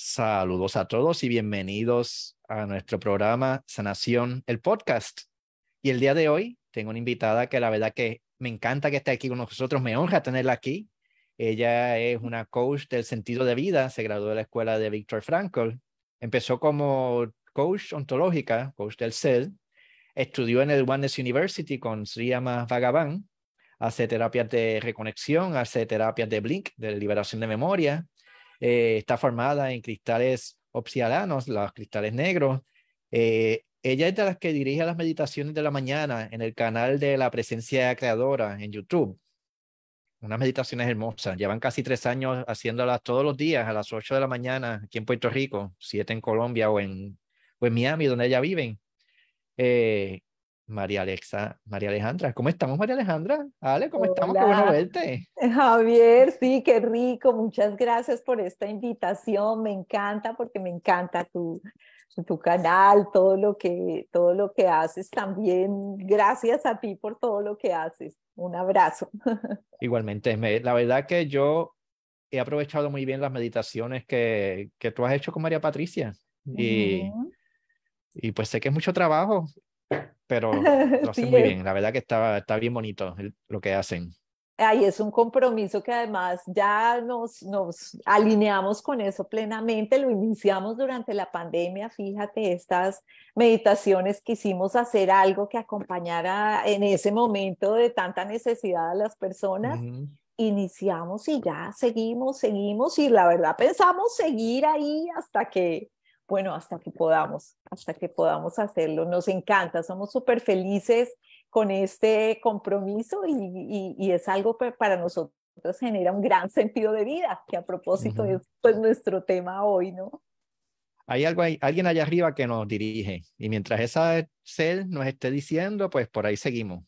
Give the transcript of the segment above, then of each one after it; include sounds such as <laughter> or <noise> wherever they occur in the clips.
Saludos a todos y bienvenidos a nuestro programa Sanación, el podcast. Y el día de hoy tengo una invitada que la verdad que me encanta que esté aquí con nosotros, me honra tenerla aquí. Ella es una coach del sentido de vida, se graduó de la escuela de Víctor Frankl, empezó como coach ontológica, coach del ser, estudió en el Oneness University con Sriyama Bhagavan, hace terapias de reconexión, hace terapias de blink, de liberación de memoria, eh, está formada en cristales obsidianos, los cristales negros. Eh, ella es de las que dirige las meditaciones de la mañana en el canal de la presencia creadora en YouTube. Unas meditaciones hermosas. Llevan casi tres años haciéndolas todos los días a las ocho de la mañana aquí en Puerto Rico, siete en Colombia o en, o en Miami, donde ella vive. Eh, María Alexa, María Alejandra. ¿Cómo estamos, María Alejandra? Ale, ¿cómo estamos? Qué bueno verte. <laughs> Javier, sí, qué rico. Muchas gracias por esta invitación. Me encanta porque me encanta tu, tu canal, todo lo, que, todo lo que haces también. Gracias a ti por todo lo que haces. Un abrazo. <laughs> Igualmente, la verdad que yo he aprovechado muy bien las meditaciones que, que tú has hecho con María Patricia. Y, y pues sé que es mucho trabajo pero <laughs> lo hacen muy bien. La verdad que está, está bien bonito lo que hacen. Ay, es un compromiso que además ya nos, nos alineamos con eso plenamente, lo iniciamos durante la pandemia, fíjate, estas meditaciones quisimos hacer algo que acompañara en ese momento de tanta necesidad a las personas. Iniciamos y ya seguimos, seguimos y la verdad pensamos seguir ahí hasta que bueno, hasta que podamos, hasta que podamos hacerlo. Nos encanta, somos súper felices con este compromiso y, es algo que para nosotros genera un gran <laughs> sentido de vida, que a propósito es pues, nuestro tema hoy, ¿no? Hay algo, hay alguien allá arriba que nos dirige y mientras esa ser nos esté diciendo, pues por ahí seguimos.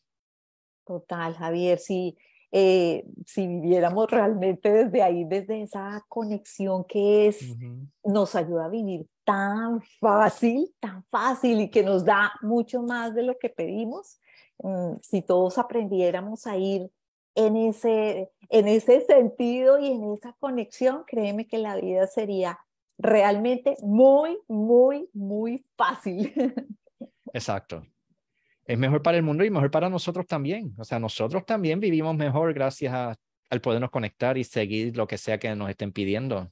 Total, Javier, sí. Eh, si viviéramos realmente desde ahí, desde esa conexión que es, nos ayuda a vivir tan fácil, tan fácil y que nos da mucho más de lo que pedimos, mm, si todos aprendiéramos a ir en ese, en ese sentido y en esa conexión, créeme que la vida sería realmente muy, muy, muy fácil. <laughs> Exacto. Es mejor para el mundo y mejor para nosotros también. O sea, nosotros también vivimos mejor gracias a, al podernos conectar y seguir lo que sea que nos estén pidiendo.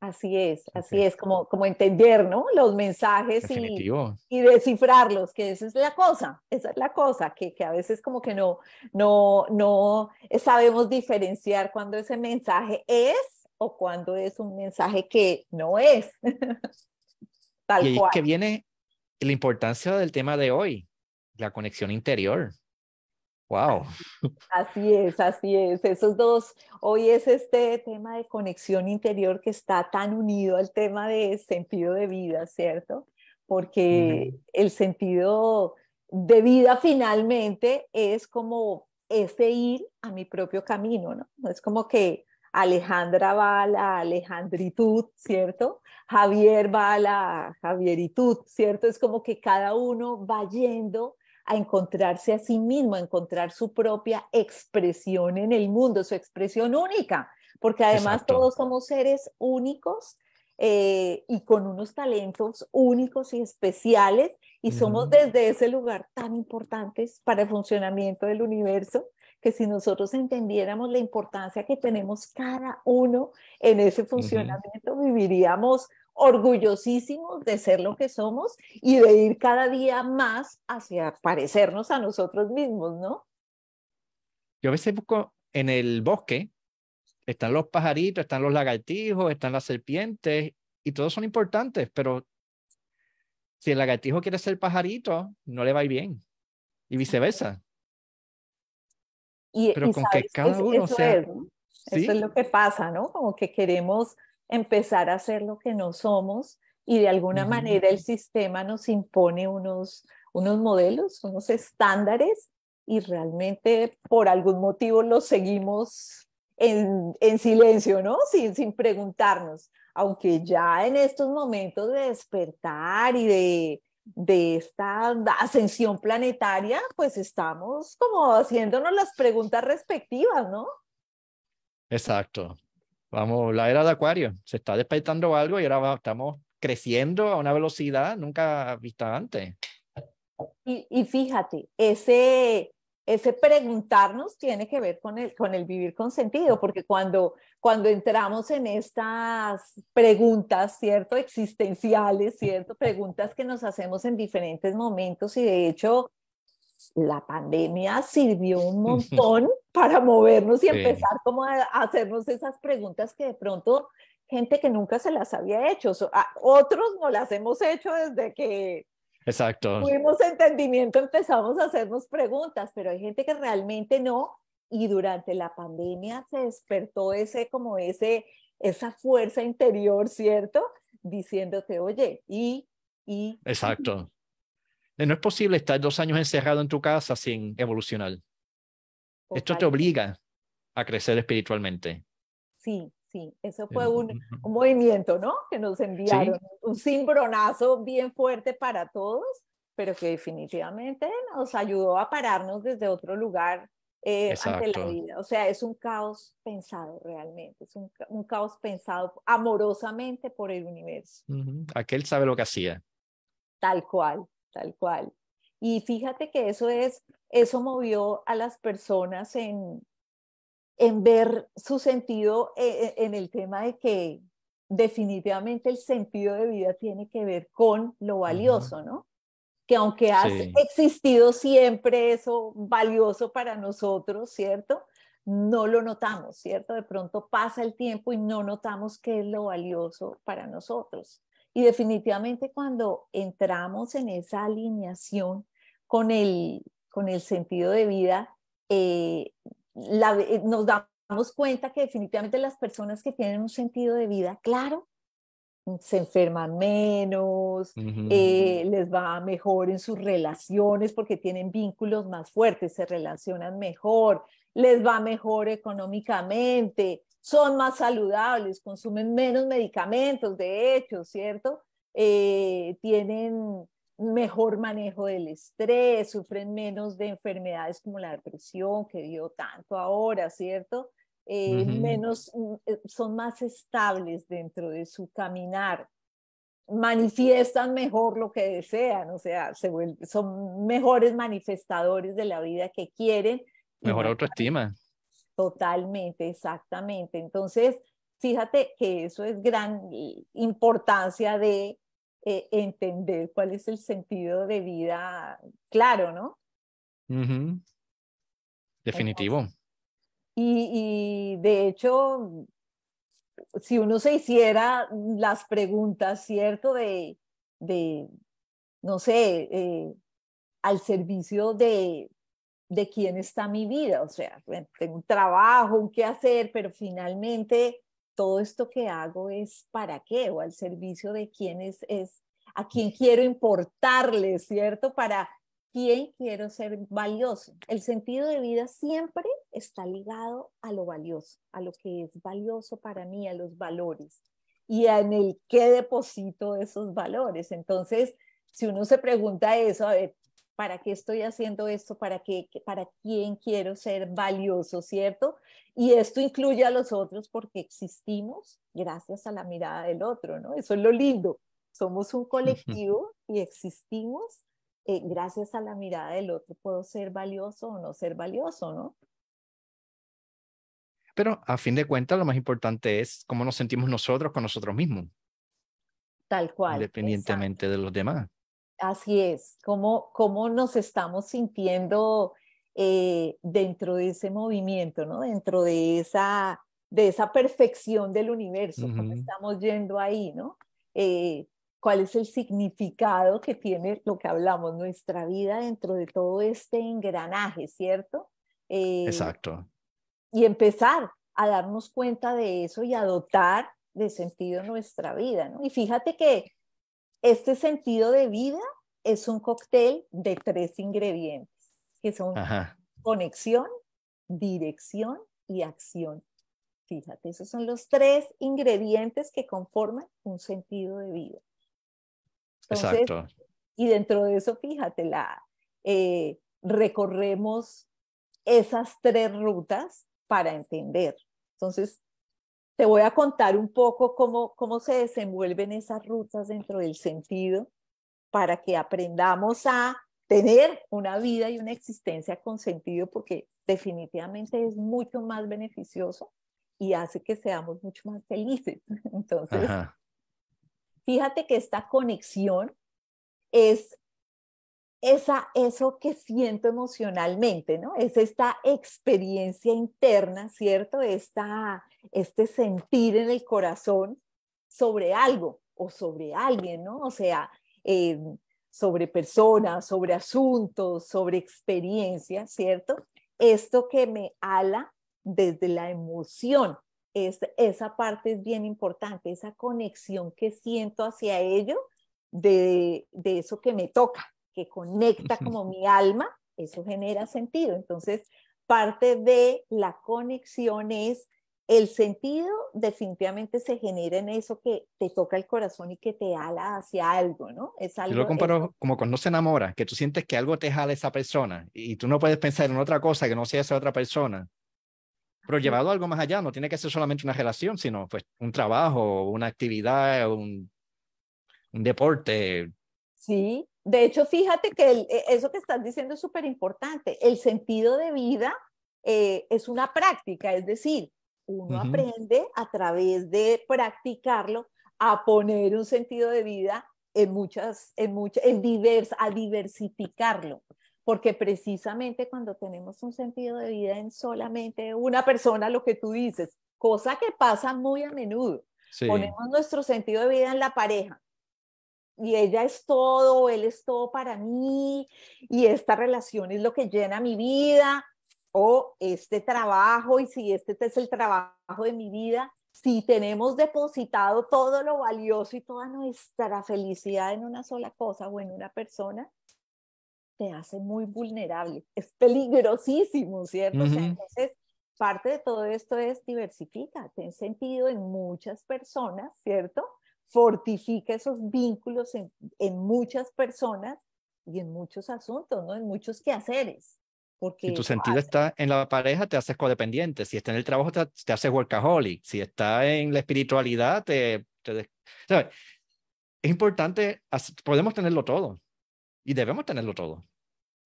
Así es, así es, como, como entender, ¿no? Los mensajes y, y, descifrarlos, que esa es la cosa, esa es la cosa, que, que a veces como que no, no, no sabemos diferenciar cuando ese mensaje es o cuando es un mensaje que no es. <laughs> Tal y ahí que viene la importancia del tema de hoy, la conexión interior. Wow. Así es, así es. Esos dos, hoy es este tema de conexión interior que está tan unido al tema de sentido de vida, ¿cierto? Porque el sentido de vida finalmente es como ese ir a mi propio camino, ¿no? Es como que Alejandra va a la alejandritud, ¿cierto? Javier va a la javieritud, ¿cierto? Es como que cada uno va yendo a encontrarse a sí mismo, a encontrar su propia expresión en el mundo, su expresión única, porque además todos somos seres únicos eh, y con unos talentos únicos y especiales y somos desde ese lugar tan importantes para el funcionamiento del universo que si nosotros entendiéramos la importancia que tenemos cada uno en ese funcionamiento, viviríamos orgullosísimos de ser lo que somos y de ir cada día más hacia parecernos a nosotros mismos, ¿no? Yo a veces busco en el bosque, están los pajaritos, están los lagartijos, están las serpientes, y todos son importantes, pero si el lagartijo quiere ser pajarito, no le va bien, y viceversa. Y, pero con que cada uno sea... Eso es lo que pasa, ¿no? Como que queremos empezar a hacer lo que no somos y de alguna manera el sistema nos impone unos, unos modelos, unos estándares y realmente por algún motivo los seguimos en, en silencio, ¿no? Sin, sin preguntarnos, aunque ya en estos momentos de despertar y de, de esta ascensión planetaria, pues estamos como haciéndonos las preguntas respectivas, ¿no? Exacto. Vamos, la era de Acuario, se está despertando algo y ahora estamos creciendo a una velocidad nunca vista antes. Y, y fíjate, ese, ese preguntarnos tiene que ver con el, con el vivir con sentido, porque cuando, cuando entramos en estas preguntas, ¿cierto? Existenciales, ¿cierto? Preguntas que nos hacemos en diferentes momentos y de hecho la pandemia sirvió un <laughs> montón para movernos y empezar como a, hacernos esas preguntas que de pronto gente que nunca se las había hecho, otros no las hemos hecho desde que Exacto. Tuvimos entendimiento, empezamos a hacernos preguntas, pero hay gente que realmente no. Y durante la pandemia se despertó ese, como ese, esa fuerza interior, ¿cierto? Diciéndote, oye, y, y. Exacto. No es posible estar dos años encerrado en tu casa sin evolucionar. Esto te obliga a crecer espiritualmente. Sí, sí, eso fue un, un movimiento, ¿no? Que nos enviaron, un cimbronazo bien fuerte para todos, pero que definitivamente nos ayudó a pararnos desde otro lugar eh, ante la vida. O sea, es un caos pensado realmente, es un, un caos pensado amorosamente por el universo. Aquel sabe lo que hacía. Tal cual, tal cual. Y fíjate que eso es, eso movió a las personas en, en ver su sentido eh, en el tema de que definitivamente el sentido de vida tiene que ver con lo valioso, ¿no? Que aunque ha existido siempre eso valioso para nosotros, ¿cierto? No lo notamos, ¿cierto? De pronto pasa el tiempo y no notamos qué es lo valioso para nosotros. Y definitivamente cuando entramos en esa alineación con el, con el sentido de vida, eh, eh, nos damos cuenta que definitivamente las personas que tienen un sentido de vida claro, se enferman menos, eh, les va mejor en sus relaciones porque tienen vínculos más fuertes, se relacionan mejor, les va mejor económicamente, son más saludables, consumen menos medicamentos, de hecho, ¿cierto? Eh, tienen mejor manejo del estrés, sufren menos de enfermedades como la depresión que dio tanto ahora, ¿cierto? Eh, menos, mm, eh, son más estables dentro de su caminar, manifiestan mejor lo que desean, o sea, se son mejores manifestadores de la vida que quieren. Mejor autoestima. Totalmente, exactamente. Entonces, fíjate que eso es gran importancia de eh, entender cuál es el sentido de vida claro, ¿no? Definitivo. y, de hecho, si uno se hiciera las preguntas, ¿cierto? De, de no sé, eh, al servicio de, de quién está mi vida, o sea, tengo un trabajo, un qué hacer, pero finalmente todo esto que hago es para qué o al servicio de quién es, a quién quiero importarle, ¿cierto? Para quién quiero ser valioso. El sentido de vida siempre está ligado a lo valioso, a lo que es valioso para mí, a los valores y en el qué deposito esos valores. Entonces, si uno se pregunta eso, a ver, ¿para qué estoy haciendo esto? ¿Para qué? ¿Para quién quiero ser valioso, cierto? Y esto incluye a los otros porque existimos gracias a la mirada del otro, ¿no? Eso es lo lindo. Somos un colectivo <laughs> y existimos eh, gracias a la mirada del otro. Puedo ser valioso o no ser valioso, ¿no? Pero a fin de cuentas, lo más importante es cómo nos sentimos nosotros con nosotros mismos. Tal cual. Independientemente de los demás. Así es, cómo, cómo nos estamos sintiendo eh, dentro de ese movimiento, ¿no? Dentro de esa, de esa perfección del universo, cómo estamos yendo ahí, ¿no? Eh, ¿Cuál es el significado que tiene lo que hablamos, nuestra vida dentro de todo este engranaje, ¿cierto? Eh, Exacto. Y empezar a darnos cuenta de eso y adoptar de sentido nuestra vida, ¿no? Y fíjate que este sentido de vida es un cóctel de tres ingredientes, que son conexión, dirección y acción. Fíjate, esos son los tres ingredientes que conforman un sentido de vida. Exacto. Y dentro de eso, fíjate, la, eh, recorremos esas tres rutas para entender. Entonces, te voy a contar un poco cómo, cómo se desenvuelven esas rutas dentro del sentido para que aprendamos a tener una vida y una existencia con sentido, porque definitivamente es mucho más beneficioso y hace que seamos mucho más felices. <laughs> Entonces, fíjate que esta conexión es esa, eso que siento emocionalmente, ¿no? Es esta experiencia interna, ¿cierto? Esta, este sentir en el corazón sobre algo o sobre alguien, ¿no? O sea, eh, sobre personas, sobre asuntos, sobre experiencias, ¿cierto? Esto que me ala desde la emoción, es, esa parte es bien importante, esa conexión que siento hacia ello, de, de eso que me toca, que conecta como mi alma, eso genera sentido. Entonces, parte de la conexión es el sentido definitivamente se genera en eso que te toca el corazón y que te ala hacia algo, ¿no? Es algo, Yo lo comparo como cuando se enamora, que tú sientes que algo te jala esa persona y tú no puedes pensar en otra cosa que no sea esa otra persona. Pero llevado algo más allá, no tiene que ser solamente una relación, sino pues un trabajo, una actividad, un, un deporte. Sí, de hecho, fíjate que e, eso que estás diciendo es súper importante. El sentido de vida eh, es una práctica, es decir, uno aprende a través de practicarlo a poner un sentido de vida en muchas, en muchas, en divers, a diversificarlo. Porque precisamente cuando tenemos un sentido de vida en solamente una persona, lo que tú dices, cosa que pasa muy a menudo, ponemos nuestro sentido de vida en la pareja y ella es todo, él es todo para mí, y esta relación es lo que llena mi vida, o este trabajo y si este es el trabajo de mi vida, si tenemos depositado todo lo valioso y toda nuestra felicidad en una sola cosa o en una persona, te hace muy vulnerable. Es peligrosísimo, ¿cierto? entonces, parte de todo esto es diversifica, ten sentido en muchas personas, ¿cierto? Fortifica esos vínculos en, en muchas personas y en muchos asuntos, ¿no? En muchos quehaceres si tu sentido está en la pareja, te haces codependiente. Si está en el trabajo, te, te haces workaholic. Si está en la espiritualidad, te... Es importante, podemos tenerlo todo y debemos tenerlo todo.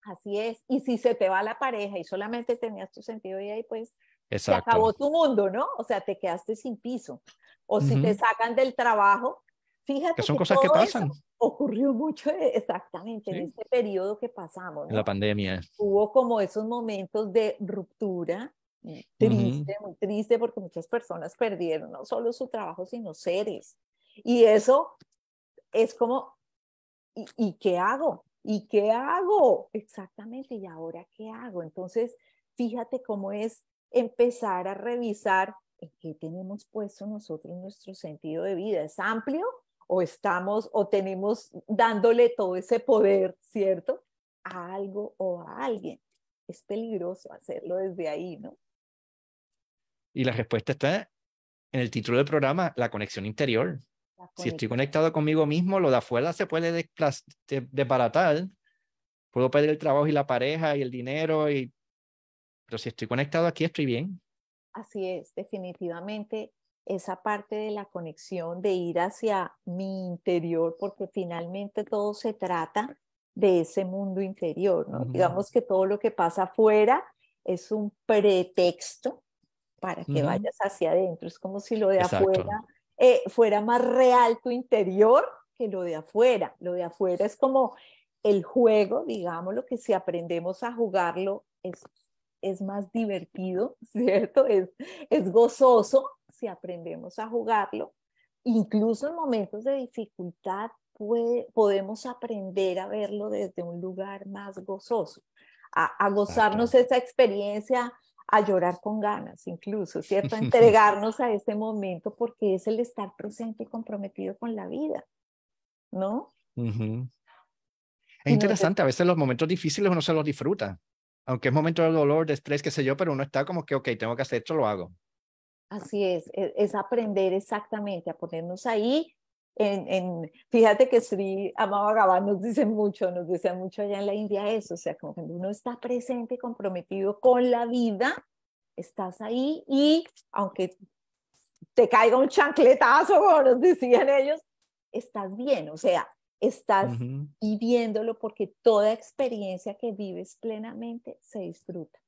Así es. Y si se te va la pareja y solamente tenías tu sentido y ahí, pues se acabó tu mundo, ¿no? O sea, te quedaste sin piso. O si te sacan del trabajo, fíjate que son cosas que pasan ocurrió mucho eh, exactamente en este periodo que pasamos. En la pandemia. Hubo como esos momentos de ruptura, mm, triste, muy triste, porque muchas personas perdieron no solo su trabajo, sino seres. Y eso es como, ¿y, y qué hago? ¿Y qué hago? Exactamente, ¿y ahora qué hago? Entonces, fíjate cómo es empezar a revisar qué tenemos puesto nosotros nuestro sentido de vida. ¿Es amplio? o estamos o tenemos dándole todo ese poder, ¿cierto? A algo o a alguien. Es peligroso hacerlo desde ahí, ¿no? Y la respuesta está en el título del programa, la conexión interior. Si estoy conectado conmigo mismo, lo de afuera se puede desbaratar. Puedo perder el trabajo y la pareja y el dinero, y... pero si estoy conectado aquí, estoy bien. Así es, definitivamente esa parte de la conexión, de ir hacia mi interior, porque finalmente todo se trata de ese mundo interior, ¿no? Digamos que todo lo que pasa afuera es un pretexto para que vayas hacia adentro. Es como si lo de afuera eh, fuera más real tu interior que lo de afuera. Lo de afuera es como el juego, digamos, lo que si aprendemos a jugarlo es, es más divertido, <laughs> ¿cierto? Es, es gozoso, si aprendemos a jugarlo, incluso en momentos de dificultad podemos aprender a verlo desde un lugar más gozoso, a, gozarnos esa experiencia, a llorar con ganas incluso, ¿cierto? A <laughs> entregarnos a ese momento porque es el estar presente y comprometido con la vida, ¿no? Es interesante, a veces los momentos difíciles uno se los disfruta, aunque es momento de dolor, de estrés, qué sé yo, pero uno está como que, ok, tengo que hacer esto, lo hago. Así es, e, es, aprender exactamente a ponernos ahí. En, en, fíjate que Sri Amabhagavan nos dice mucho, nos decía mucho allá en la India eso, o sea, como cuando uno está presente comprometido con la vida, estás ahí y aunque te caiga un chancletazo, como nos decían ellos, estás bien, o sea, estás viviéndolo porque toda experiencia que vives plenamente se disfruta.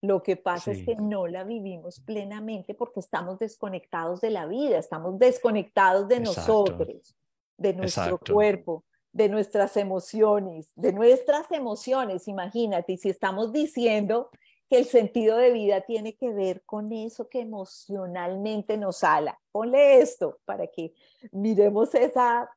Lo que pasa es que no la vivimos plenamente porque estamos desconectados de la vida, estamos desconectados de nosotros, de nuestro cuerpo, de nuestras emociones, de nuestras emociones. Imagínate, y si estamos diciendo que el sentido de vida tiene que ver con eso que emocionalmente nos ala. Ponle esto para que miremos esa,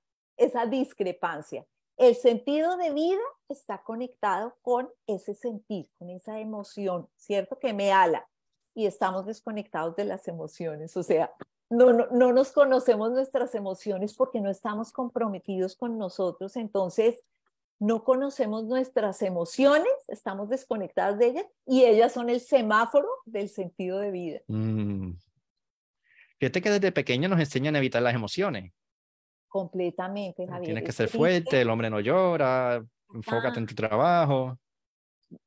esa discrepancia. El sentido de vida está conectado con ese sentir, con esa emoción, ¿cierto? Que me ala. Y estamos desconectados de las emociones. O sea, no, no, no nos conocemos nuestras emociones porque no estamos comprometidos con nosotros. Entonces, no conocemos nuestras emociones, estamos desconectadas de ellas y ellas son el semáforo del sentido de vida. Mm. Fíjate que desde pequeño nos enseñan a evitar las emociones. Completamente, Javier. Tienes que ser fuerte, el hombre no llora, enfócate en tu trabajo.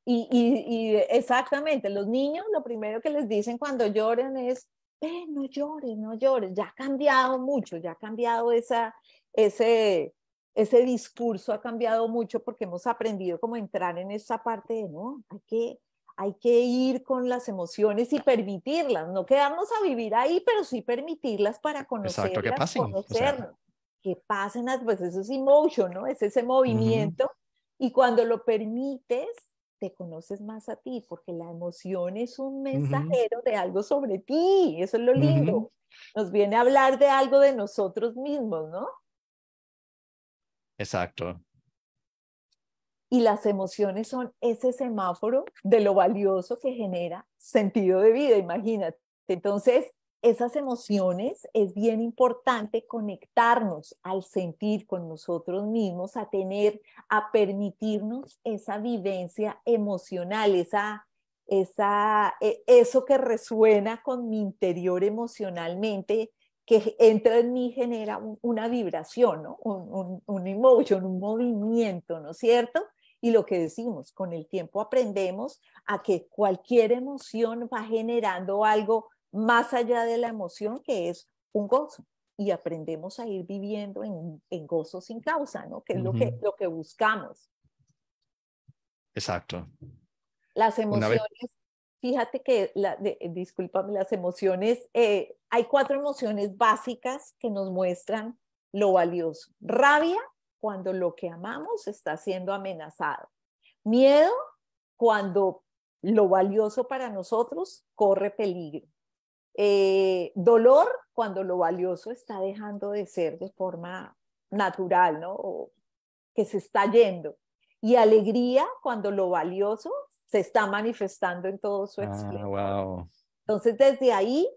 Y, y, y, exactamente, los niños lo primero que les dicen cuando lloran es, eh, no llores, no llores. Ya ha cambiado mucho, ya ha cambiado esa, ese, ese discurso ha cambiado mucho porque hemos aprendido como entrar en esa parte de, no, hay que, hay que ir con las emociones y permitirlas, no quedarnos a vivir ahí, pero sí permitirlas para conocerlas, Exacto, que pasen, conocernos. Que pasen, pues eso es emotion, ¿no? Es ese movimiento. Y cuando lo permites, te conoces más a ti, porque la emoción es un mensajero de algo sobre ti, eso es lo lindo. Nos viene a hablar de algo de nosotros mismos, ¿no? Exacto. Y las emociones son ese semáforo de lo valioso que genera sentido de vida, imagínate. Entonces, esas emociones es bien importante conectarnos al sentir con nosotros mismos, a tener, a permitirnos esa vivencia emocional, esa, esa, e, eso que resuena con mi interior emocionalmente que entra en mí genera una vibración, ¿no? un, un, un emotion, un movimiento, ¿no es cierto? Y lo que decimos, con el tiempo aprendemos a que cualquier emoción va generando algo más allá de la emoción, que es un gozo. Y aprendemos a ir viviendo en, en gozo sin causa, ¿no? Que es lo, que, lo que buscamos. Exacto. Las emociones fíjate que, la, de, discúlpame, las emociones, eh, hay cuatro emociones básicas que nos muestran lo valioso. Rabia, cuando lo que amamos está siendo amenazado. Miedo, cuando lo valioso para nosotros corre peligro. Eh, dolor, cuando lo valioso está dejando de ser de forma natural, ¿no? O que se está yendo. Y alegría, cuando lo valioso se está manifestando en todo su ah, Entonces, desde ahí,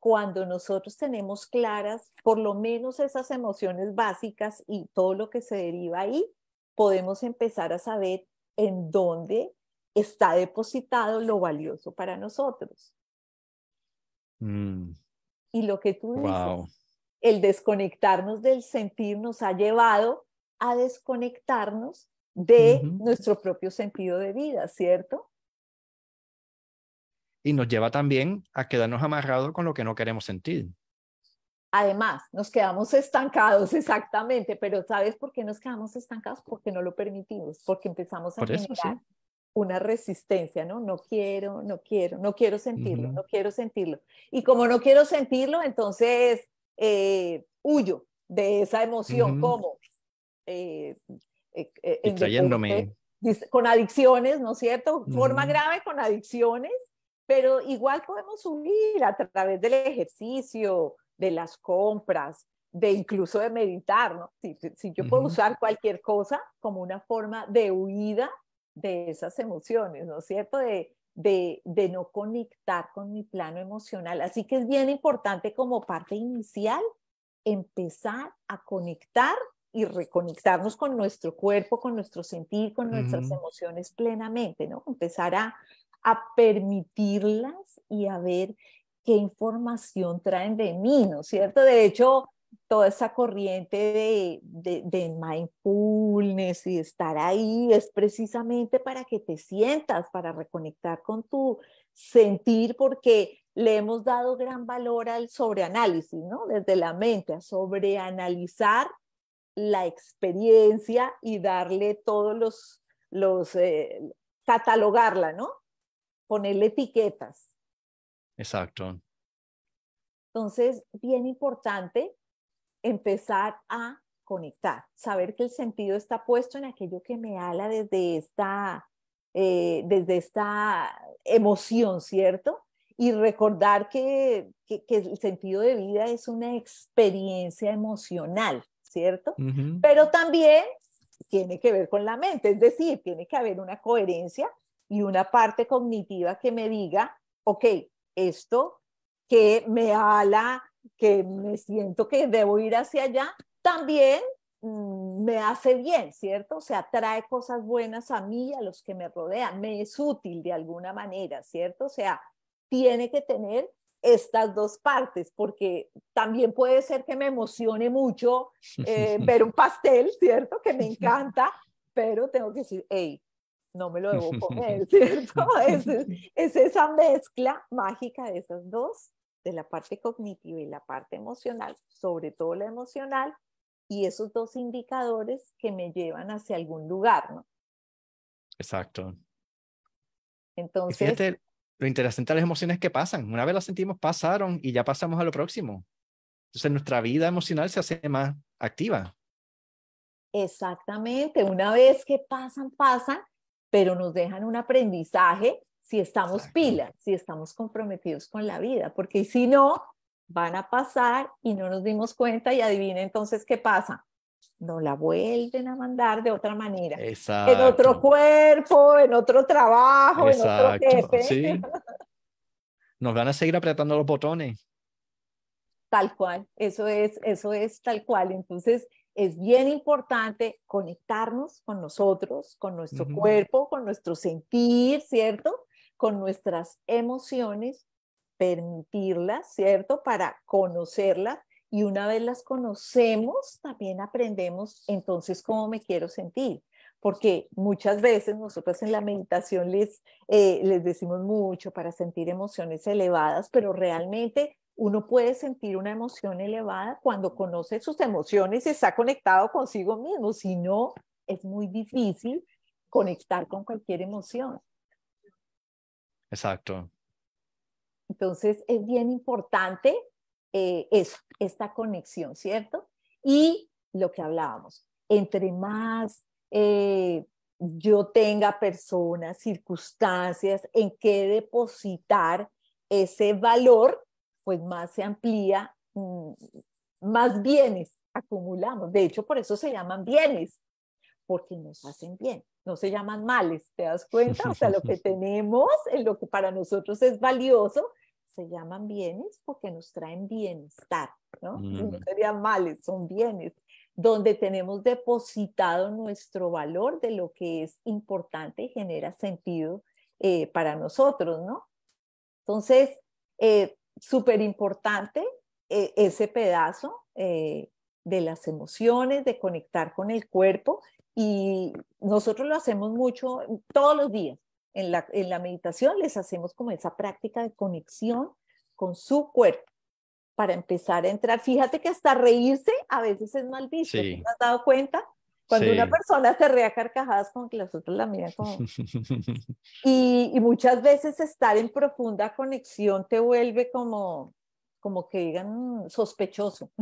cuando nosotros tenemos claras por lo menos esas emociones básicas y todo lo que se deriva ahí, podemos empezar a saber en dónde está depositado lo valioso para nosotros. Mm. Y lo que tú dices, el desconectarnos del sentir nos ha llevado a desconectarnos de nuestro propio sentido de vida, ¿cierto? Y nos lleva también a quedarnos amarrados con lo que no queremos sentir. Además, nos quedamos estancados, <laughs> exactamente, pero ¿sabes por qué nos quedamos estancados? Porque no lo permitimos, porque empezamos a generar una resistencia, ¿no? No quiero, no quiero, no quiero sentirlo, no quiero sentirlo. Y como no quiero sentirlo, entonces eh, huyo de esa emoción, ¿cómo? Eh, eh, eh con adicciones, ¿no es cierto? Forma grave con adicciones, pero igual podemos subir a través del ejercicio, de las compras, de incluso de meditar, ¿no? Si, yo puedo usar cualquier cosa como una forma de huida de esas emociones, ¿no es cierto? De, de, de, no conectar con mi plano emocional. Así que es bien importante como parte inicial empezar a conectar y reconectarnos con nuestro cuerpo, con nuestro sentir, con nuestras emociones plenamente, ¿no? Empezar a, a permitirlas y a ver qué información traen de mí, ¿no es cierto? De hecho, toda esa corriente de, de, de, mindfulness y estar ahí es precisamente para que te sientas, para reconectar con tu sentir, porque le hemos dado gran valor al sobreanálisis, ¿no? Desde la mente, a sobreanalizar la experiencia y darle todos los, los eh, catalogarla, ¿no? Ponerle etiquetas. Exacto. Entonces, bien importante empezar a conectar, saber que el sentido está puesto en aquello que me habla desde esta, eh, desde esta emoción, ¿cierto? y recordar que, que, el sentido de vida es una experiencia emocional, ¿cierto? Pero también tiene que ver con la mente, es decir, tiene que haber una coherencia y una parte cognitiva que me diga, ok, esto que me ala, que me siento que debo ir hacia allá, también mm, me hace bien, ¿cierto? O sea, trae cosas buenas a mí y a los que me rodean, me es útil de alguna manera, ¿cierto? O sea, tiene que tener estas dos partes, porque también puede ser que me emocione mucho eh, <laughs> ver un pastel, ¿cierto? Que me <laughs> encanta, pero tengo que decir, hey, no me lo debo comer, <laughs> ¿cierto? Es, es, esa mezcla mágica de esas dos, de la parte cognitiva y la parte emocional, sobre todo la emocional, y esos dos indicadores que me llevan hacia algún lugar, ¿no? Exacto. Entonces, lo interesante de las emociones que pasan. Una vez las sentimos, pasaron y ya pasamos a lo próximo. Entonces nuestra vida emocional se hace más activa. Exactamente. Una vez que pasan, pasan, pero nos dejan un aprendizaje si estamos pilas, si estamos comprometidos con la vida, porque si no, van a pasar y no nos dimos cuenta y adivinen entonces qué pasa no la vuelven a mandar de otra manera. En otro cuerpo, en otro trabajo, en otro jefe. <laughs> Nos van a seguir apretando los botones. Tal cual, eso es, eso es tal cual. Entonces, es bien importante conectarnos con nosotros, con nuestro cuerpo, con nuestro sentir, ¿cierto? Con nuestras emociones, permitirlas, ¿cierto? Para conocerlas y una vez las conocemos, también aprendemos entonces cómo me quiero sentir. Porque muchas veces nosotros en la meditación les, eh, les decimos mucho para sentir emociones elevadas, pero realmente uno puede sentir una emoción elevada cuando conoce sus emociones y está conectado consigo mismo. Si no, es muy difícil conectar con cualquier emoción. Exacto. Entonces, es bien importante eh, eso, esta conexión, ¿cierto? Y lo que hablábamos, entre más eh, yo tenga personas, circunstancias en que depositar ese valor, pues más se amplía, mm, más bienes acumulamos. De hecho, por eso se llaman bienes, porque nos hacen bien, no se llaman males, ¿te das cuenta? O sea, lo que <laughs> tenemos, en lo que para nosotros es valioso, se llaman bienes porque nos traen bienestar, ¿no? No serían males, son bienes, donde tenemos depositado nuestro valor de lo que es importante y genera sentido eh, para nosotros, ¿no? Entonces, eh, súper importante eh, ese pedazo de las emociones, de conectar con el cuerpo y nosotros lo hacemos mucho todos los días en la, en la meditación les hacemos como esa práctica de conexión con su cuerpo para empezar a entrar. Fíjate que hasta reírse a veces es mal visto. ¿Te has dado cuenta? Cuando una persona se ríe a carcajadas, como que las otras la miran como... <laughs> y, y, muchas veces estar en profunda conexión te vuelve como, como que digan sospechoso. <laughs>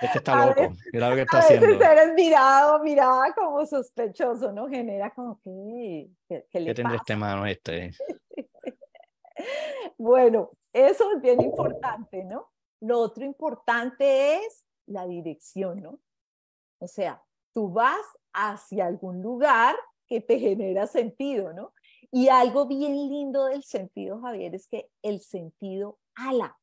Este está loco, mira lo que está a haciendo. Veces eres mirado, mirada como sospechoso, ¿no? Genera como que... ¿Qué, qué, ¿Qué tendrá este mano este? <laughs> bueno, eso es bien importante, ¿no? Lo otro importante es la dirección, ¿no? O sea, tú vas hacia algún lugar que te genera sentido, ¿no? Y algo bien lindo del sentido, Javier, es que el sentido ala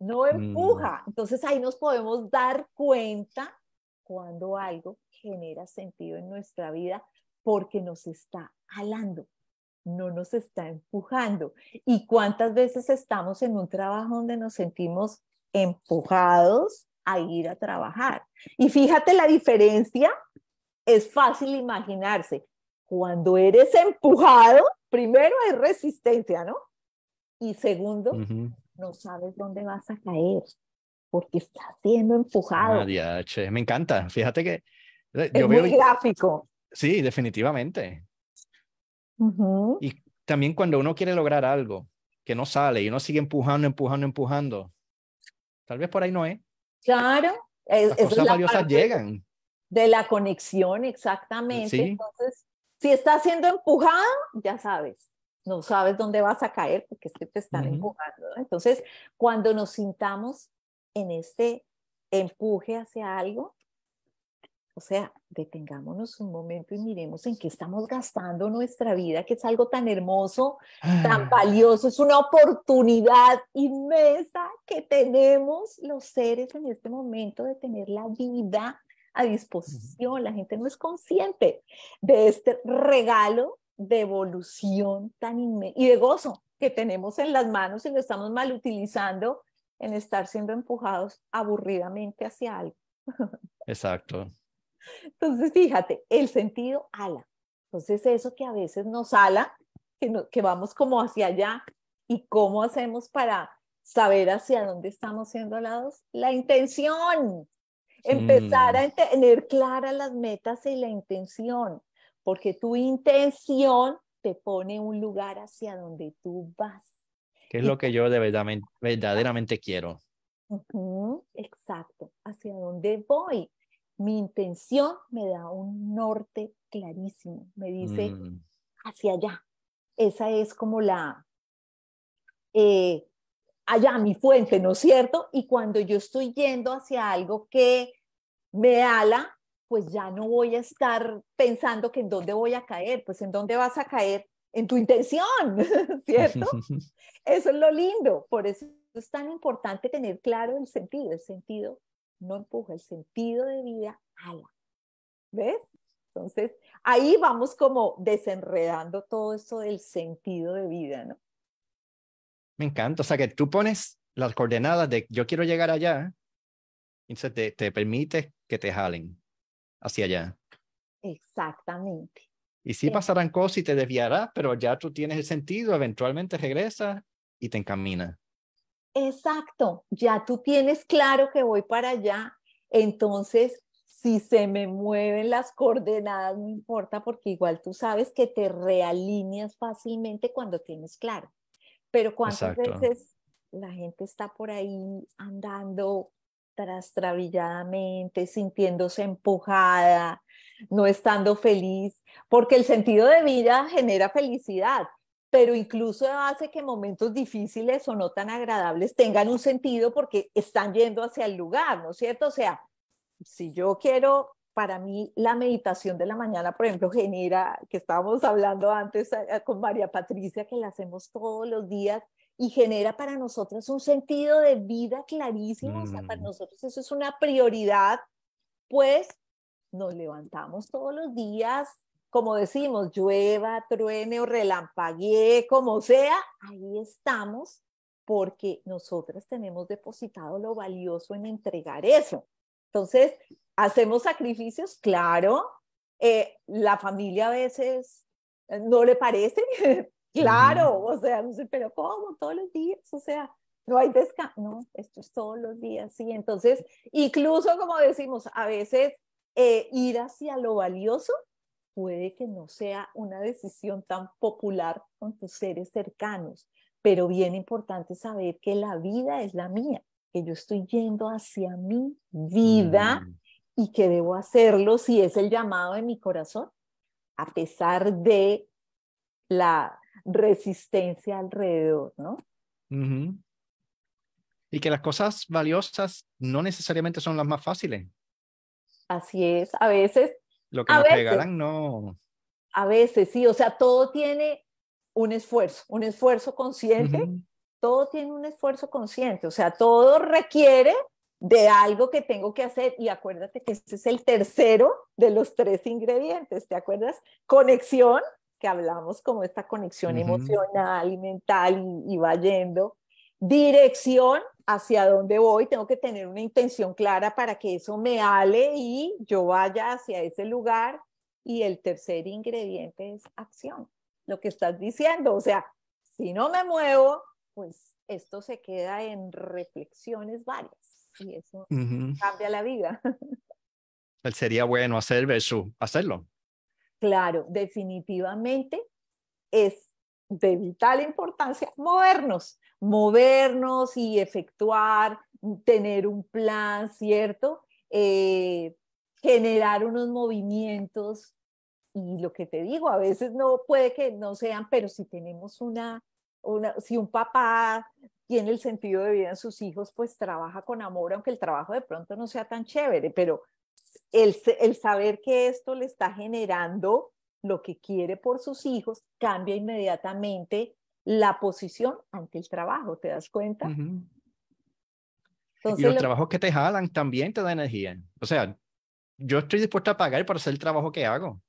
no empuja. Mm. Entonces ahí nos podemos dar cuenta cuando algo genera sentido en nuestra vida porque nos está alando, no nos está empujando. ¿Y cuántas veces estamos en un trabajo donde nos sentimos empujados a ir a trabajar? Y fíjate la diferencia, es fácil imaginarse. Cuando eres empujado, primero hay resistencia, ¿no? Y segundo, no sabes dónde vas a caer porque estás siendo empujado. Ah, me encanta. Fíjate que eh, es muy gráfico. Sí, definitivamente. Y también cuando uno quiere lograr algo que no sale y uno sigue empujando, empujando, empujando, tal vez por ahí no es. Claro, es, Las cosas valiosas llegan. De la conexión, exactamente. Entonces, si estás siendo empujado, ya sabes, no sabes dónde vas a caer porque es que te están empujando. Entonces, cuando nos sintamos en este empuje hacia algo, o sea, detengámonos un momento y miremos en qué estamos gastando nuestra vida, que es algo tan hermoso, tan ah. valioso, es una oportunidad inmensa que tenemos los seres en este momento de tener la vida a disposición. La gente no es consciente de este regalo de evolución tan inmenso y de gozo que tenemos en las manos y lo estamos mal utilizando en estar siendo empujados aburridamente hacia algo. Exacto. Entonces, fíjate, el sentido ala. Entonces, eso que a veces nos ala, que, que vamos como hacia allá, ¿y cómo hacemos para saber hacia dónde estamos siendo alados? La intención. Empezar a tener claras las metas y la intención, porque tu intención te pone un lugar hacia donde tú vas. ¿Qué es lo que yo de verdad, verdaderamente quiero? exacto, hacia dónde voy mi intención me da un norte clarísimo, me dice mm. hacia allá. Esa es como la, eh, allá mi fuente, ¿no es cierto? Y cuando yo estoy yendo hacia algo que me ala, pues ya no voy a estar pensando que en dónde voy a caer, pues en dónde vas a caer, en tu intención, <laughs> ¿cierto? <laughs> Eso es lo lindo, por eso es tan importante tener claro el sentido, el sentido no empuja, el sentido de vida ala. ¿Ves? Entonces, ahí vamos como desenredando todo eso del sentido de vida, ¿no? Me encanta, o sea que tú pones las coordenadas de yo quiero llegar allá, y te, te permite que te jalen hacia allá. Exactamente. Y sí pasarán cosas y te desviarás, pero ya tú tienes el sentido, eventualmente regresas y te encaminas. Exacto, ya tú tienes claro que voy para allá, entonces si se me mueven las coordenadas, no importa, porque igual tú sabes que te realineas fácilmente cuando tienes claro. Pero cuántas veces la gente está por ahí andando trastrabilladamente, sintiéndose empujada, no estando feliz, porque el sentido de vida genera felicidad, pero incluso hace que momentos difíciles o no tan agradables tengan un sentido porque están yendo hacia el lugar, ¿no es cierto? O sea, si yo quiero, para mí la meditación de la mañana, por ejemplo, genera, que estábamos hablando antes eh, con María Patricia, que la hacemos todos los días, y genera para nosotros un sentido de vida clarísimo, o sea, para mm. nosotros eso es una prioridad, pues nos levantamos todos los días como decimos, llueva, truene o relampaguee, como sea, ahí estamos porque nosotras tenemos depositado lo valioso en entregar eso. Entonces, hacemos sacrificios, claro. Eh, la familia a veces eh, no le parece, <laughs> claro, o sea, no sé, pero ¿cómo? Todos los días, o sea, no hay descanso, no, esto es todos los días, sí. Entonces, incluso como decimos, a veces eh, ir hacia lo valioso puede que no sea una decisión tan popular con tus seres cercanos, pero bien importante saber que la vida es la mía, que yo estoy yendo hacia mi vida mm. y que debo hacerlo si es el llamado de mi corazón, a pesar de la resistencia alrededor, ¿no? Y que las cosas valiosas no necesariamente son las más fáciles. Así es, a veces lo que nos regalan no. A veces, sí, o sea, todo tiene un esfuerzo, un esfuerzo consciente, todo tiene un esfuerzo consciente, o sea, todo requiere de algo que tengo que hacer y acuérdate que este es el tercero de los tres ingredientes, ¿te acuerdas? Conexión, que hablamos como esta conexión emocional y mental y, y va yendo. Dirección, hacia dónde voy, tengo que tener una intención clara para que eso me ale y yo vaya hacia ese lugar. Y el tercer ingrediente es acción, lo que estás diciendo. O sea, si no me muevo, pues esto se queda en reflexiones varias y eso cambia la vida. <laughs> Sería bueno hacer versus hacerlo. Claro, definitivamente es de vital importancia movernos, movernos y efectuar, tener un plan, ¿cierto? Eh, generar unos movimientos y lo que te digo, a veces no puede que no sean, pero si tenemos una, una, si un papá tiene el sentido de vida en sus hijos, pues trabaja con amor, aunque el trabajo de pronto no sea tan chévere, pero el, el saber que esto le está generando lo que quiere por sus hijos, cambia inmediatamente la posición ante el trabajo, ¿te das cuenta? y los trabajos que te jalan también te dan energía. O sea, yo estoy dispuesto a pagar por hacer el trabajo que hago.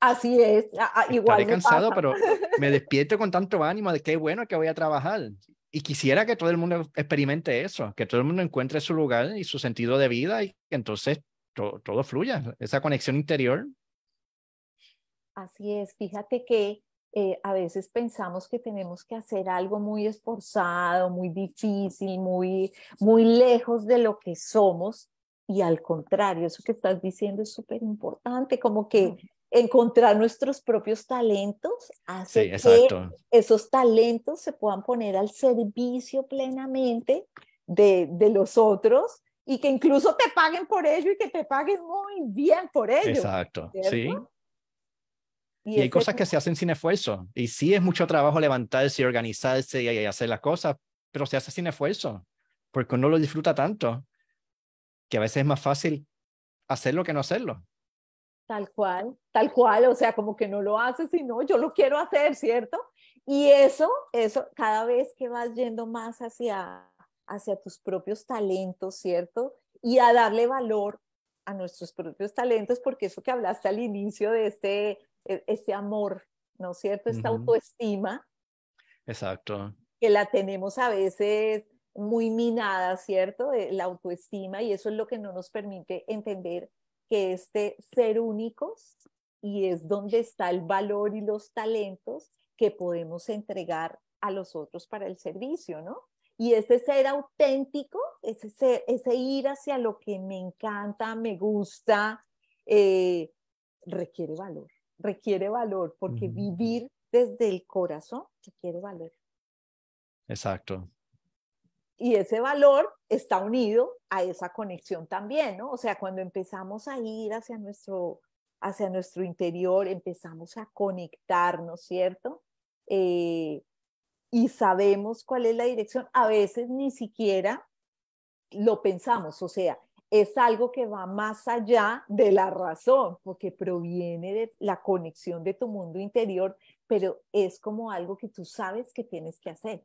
Así es, igual. Estaré cansado, pero <laughs> me despierto con tanto ánimo de qué bueno que voy a trabajar. Y quisiera que todo el mundo experimente eso, que todo el mundo encuentre su lugar y su sentido de vida y que entonces todo fluya, esa conexión interior. Así es, fíjate que eh, a veces pensamos que tenemos que hacer algo muy esforzado, muy difícil, muy, muy lejos de lo que somos. Y al contrario, eso que estás diciendo es súper importante, como que encontrar nuestros propios talentos hace que esos talentos se puedan poner al servicio plenamente de, de, los otros y que incluso te paguen por ello y que te paguen muy bien por ello. Exacto, sí. Y, hay cosas que se hacen sin esfuerzo. Y sí es mucho trabajo levantarse y organizarse y, hacer las cosas, pero se hace sin esfuerzo, porque uno lo disfruta tanto que a veces es más fácil hacerlo que no hacerlo. Tal cual, tal cual, o sea, como que no lo haces, sino yo lo quiero hacer, ¿cierto? Y eso, eso, cada vez que vas yendo más hacia, hacia tus propios talentos, ¿cierto? Y a darle valor a nuestros propios talentos, porque eso que hablaste al inicio de este e, ese amor, ¿no es cierto? Esta autoestima. Exacto. Que la tenemos a veces muy minada, ¿cierto? Eh, la autoestima y eso es lo que no nos permite entender que este ser únicos y es donde está el valor y los talentos que podemos entregar a los otros para el servicio, ¿no? Y ese ser auténtico, ese, ese ir hacia lo que me encanta, me gusta, eh, requiere valor requiere valor, porque vivir desde el corazón requiere valor. Exacto. Y ese valor está unido a esa conexión también, ¿no? O sea, cuando empezamos a ir hacia nuestro, hacia nuestro interior, empezamos a conectarnos, ¿cierto? Eh, y sabemos cuál es la dirección. A veces ni siquiera lo pensamos, o sea, es algo que va más allá de la razón, porque proviene de la conexión de tu mundo interior, pero es como algo que tú sabes que tienes que hacer.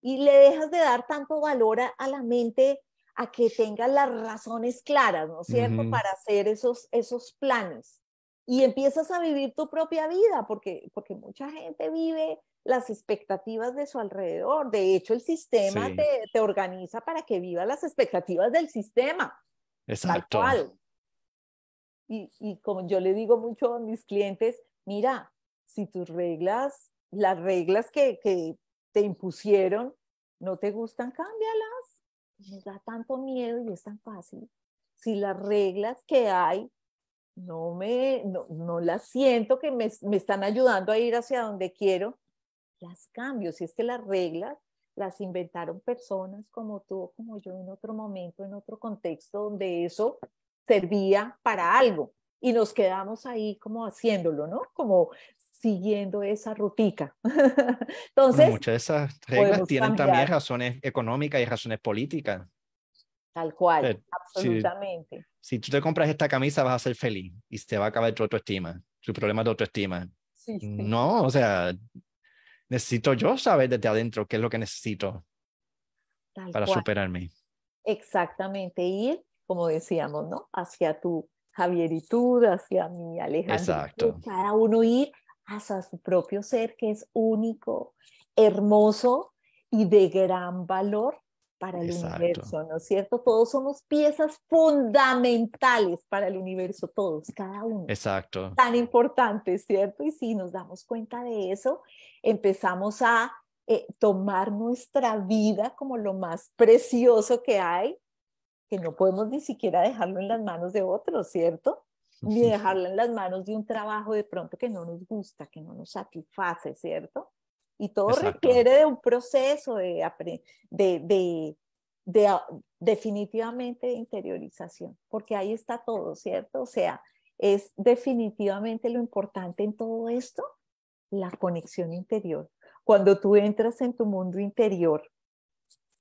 Y le dejas de dar tanto valor a, la mente a que tenga las razones claras, ¿no es cierto?, para hacer esos, esos planes. Y empiezas a vivir tu propia vida, porque, porque mucha gente vive las expectativas de su alrededor. De hecho, el sistema te, organiza para que viva las expectativas del sistema. Exacto. Y, y como yo le digo mucho a mis clientes, mira, si tus reglas, las reglas que, que te impusieron, no te gustan, cámbialas. Me da tanto miedo y es tan fácil. Si las reglas que hay no me, no, no las siento que me, me, están ayudando a ir hacia donde quiero, las cambio. Si es que las reglas las inventaron personas como tú, como yo en otro momento, en otro contexto donde eso servía para algo. Y nos quedamos ahí como haciéndolo, ¿no? Como siguiendo esa rutica. <laughs> Entonces, muchas de esas reglas tienen también razones económicas y razones políticas. Tal cual, absolutamente. Si, tú te compras esta camisa vas a ser feliz y se va a acabar tu autoestima, tu problema de autoestima. No, o sea, necesito yo saber desde adentro qué es lo que necesito para superarme. Exactamente, ir, como decíamos, ¿no? Hacia tu Javieritud, hacia mi Alejandro. Exacto. Cada uno ir hacia su propio ser que es único, hermoso y de gran valor para el universo, ¿no es cierto? Todos somos piezas fundamentales para el universo, todos, cada uno. Exacto. Tan importantes, ¿cierto? Y si nos damos cuenta de eso, empezamos a eh, tomar nuestra vida como lo más precioso que hay, que no podemos ni siquiera dejarlo en las manos de otros, ¿cierto? Ni dejarlo en las manos de un trabajo de pronto que no nos gusta, que no nos satisface, ¿cierto? Y todo requiere de un proceso de, de, de, de, definitivamente de interiorización, porque ahí está todo, ¿cierto? O sea, es definitivamente lo importante en todo esto, la conexión interior. Cuando tú entras en tu mundo interior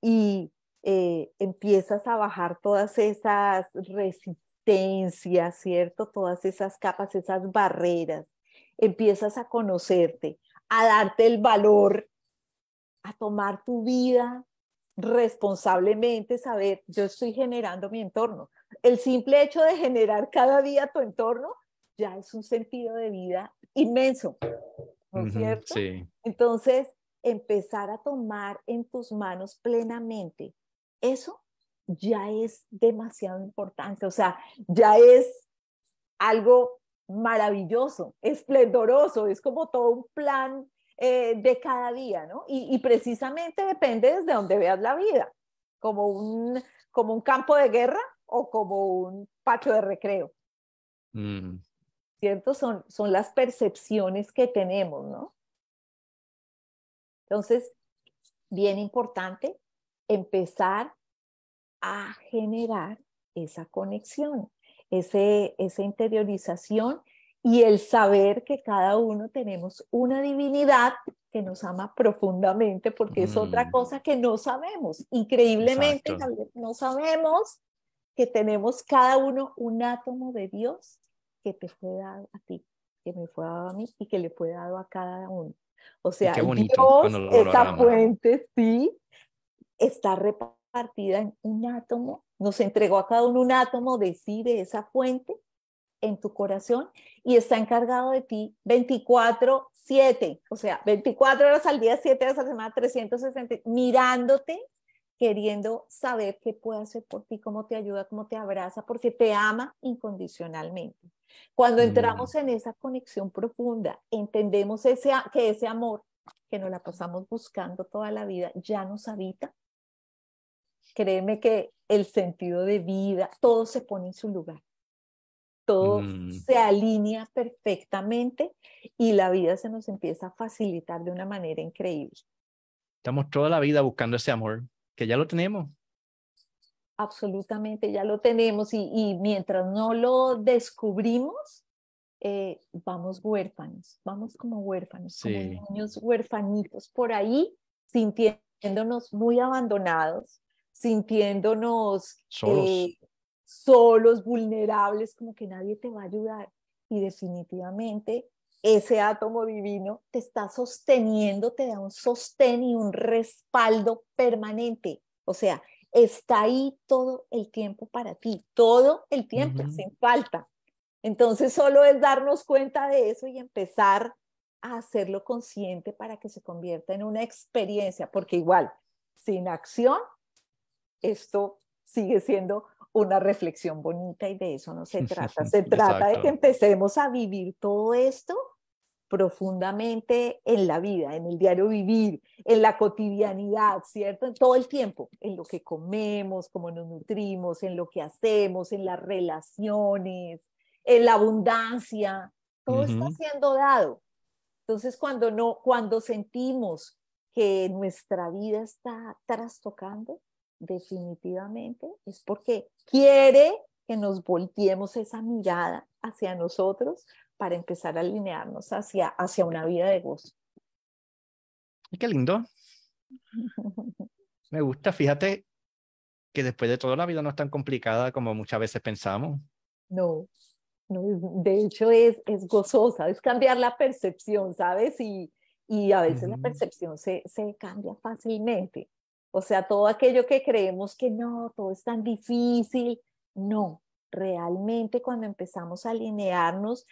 y eh, empiezas a bajar todas esas resistencias, ¿cierto? Todas esas capas, esas barreras, empiezas a conocerte, a darte el valor, a tomar tu vida responsablemente, saber, yo estoy generando mi entorno. El simple hecho de generar cada día tu entorno ya es un sentido de vida inmenso, ¿no es cierto? Sí. Entonces, empezar a tomar en tus manos plenamente, eso ya es demasiado importante, o sea, ya es algo maravilloso, esplendoroso, es como todo un plan eh, de cada día, ¿no? Y, precisamente depende desde donde veas la vida, como un, como un campo de guerra o como un patio de recreo. Mm. ¿Cierto? Son, son las percepciones que tenemos, ¿no? Entonces, bien importante empezar a generar esa conexión ese, esa interiorización y el saber que cada uno tenemos una divinidad que nos ama profundamente, porque es otra mm. cosa que no sabemos. Increíblemente no sabemos que tenemos cada uno un átomo de Dios que te fue dado a ti, que me fue dado a mí y que le fue dado a cada uno. O sea, Dios, esa fuente, sí, está repartida en un átomo nos entregó a cada uno un átomo de sí, de esa fuente en tu corazón y está encargado de ti 24, 7, o sea, 24 horas al día, 7 horas a la semana, 360, mirándote, queriendo saber qué puede hacer por ti, cómo te ayuda, cómo te abraza, porque te ama incondicionalmente. Cuando entramos mm. en esa conexión profunda, entendemos ese, que ese amor que nos la pasamos buscando toda la vida ya nos habita créeme que el sentido de vida, todo se pone en su lugar. Todo mm. se alinea perfectamente y la vida se nos empieza a facilitar de una manera increíble. Estamos toda la vida buscando ese amor, que ya lo tenemos. Absolutamente, ya lo tenemos y, mientras no lo descubrimos, eh, vamos huérfanos, vamos como huérfanos, como niños huérfanitos por ahí, sintiéndonos muy abandonados, sintiéndonos eh, solos. vulnerables, como que nadie te va a ayudar. Y definitivamente ese átomo divino te está sosteniendo, te da un sostén y un respaldo permanente. O sea, está ahí todo el tiempo para ti, todo el tiempo, sin falta. Entonces solo es darnos cuenta de eso y empezar a hacerlo consciente para que se convierta en una experiencia, porque igual, sin acción esto sigue siendo una reflexión bonita y de eso no se trata. <laughs> Se trata de que empecemos a vivir todo esto profundamente en la vida, en el diario vivir, en la cotidianidad, ¿cierto? En todo el tiempo, en lo que comemos, cómo nos nutrimos, en lo que hacemos, en las relaciones, en la abundancia, todo está siendo dado. Entonces, cuando no, cuando sentimos que nuestra vida está trastocando, definitivamente es porque quiere que nos volteemos esa mirada hacia nosotros para empezar a alinearnos hacia, hacia una vida de gozo. Qué lindo. <laughs> Me gusta, fíjate que después de todo la vida no es tan complicada como muchas veces pensamos. No, no de hecho es, es gozosa, es cambiar la percepción, ¿sabes? Y, y a veces la percepción se, se cambia fácilmente. O sea, todo aquello que creemos que no, todo es tan difícil, no, realmente cuando empezamos a alinearnos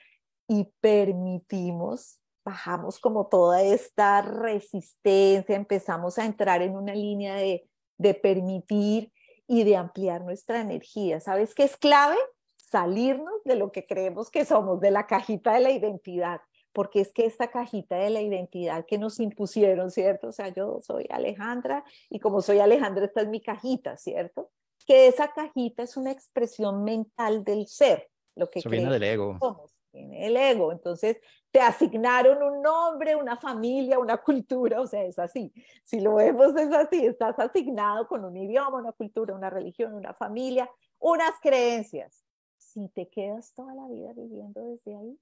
y permitimos, bajamos como toda esta resistencia, empezamos a entrar en una línea de, de permitir y de ampliar nuestra energía. ¿Sabes qué es clave? Salirnos de lo que creemos que somos, de la cajita de la identidad, porque es que esta cajita de la identidad que nos impusieron, ¿cierto? O sea, yo soy Alejandra y como soy Alejandra, esta es mi cajita, ¿cierto? Que esa cajita es una expresión mental del ser, lo que Eso viene del ego. somos, viene del ego. Entonces, te asignaron un nombre, una familia, una cultura, o sea, es así. Si lo vemos es así, estás asignado con un idioma, una cultura, una religión, una familia, unas creencias. Si te quedas toda la vida viviendo desde ahí,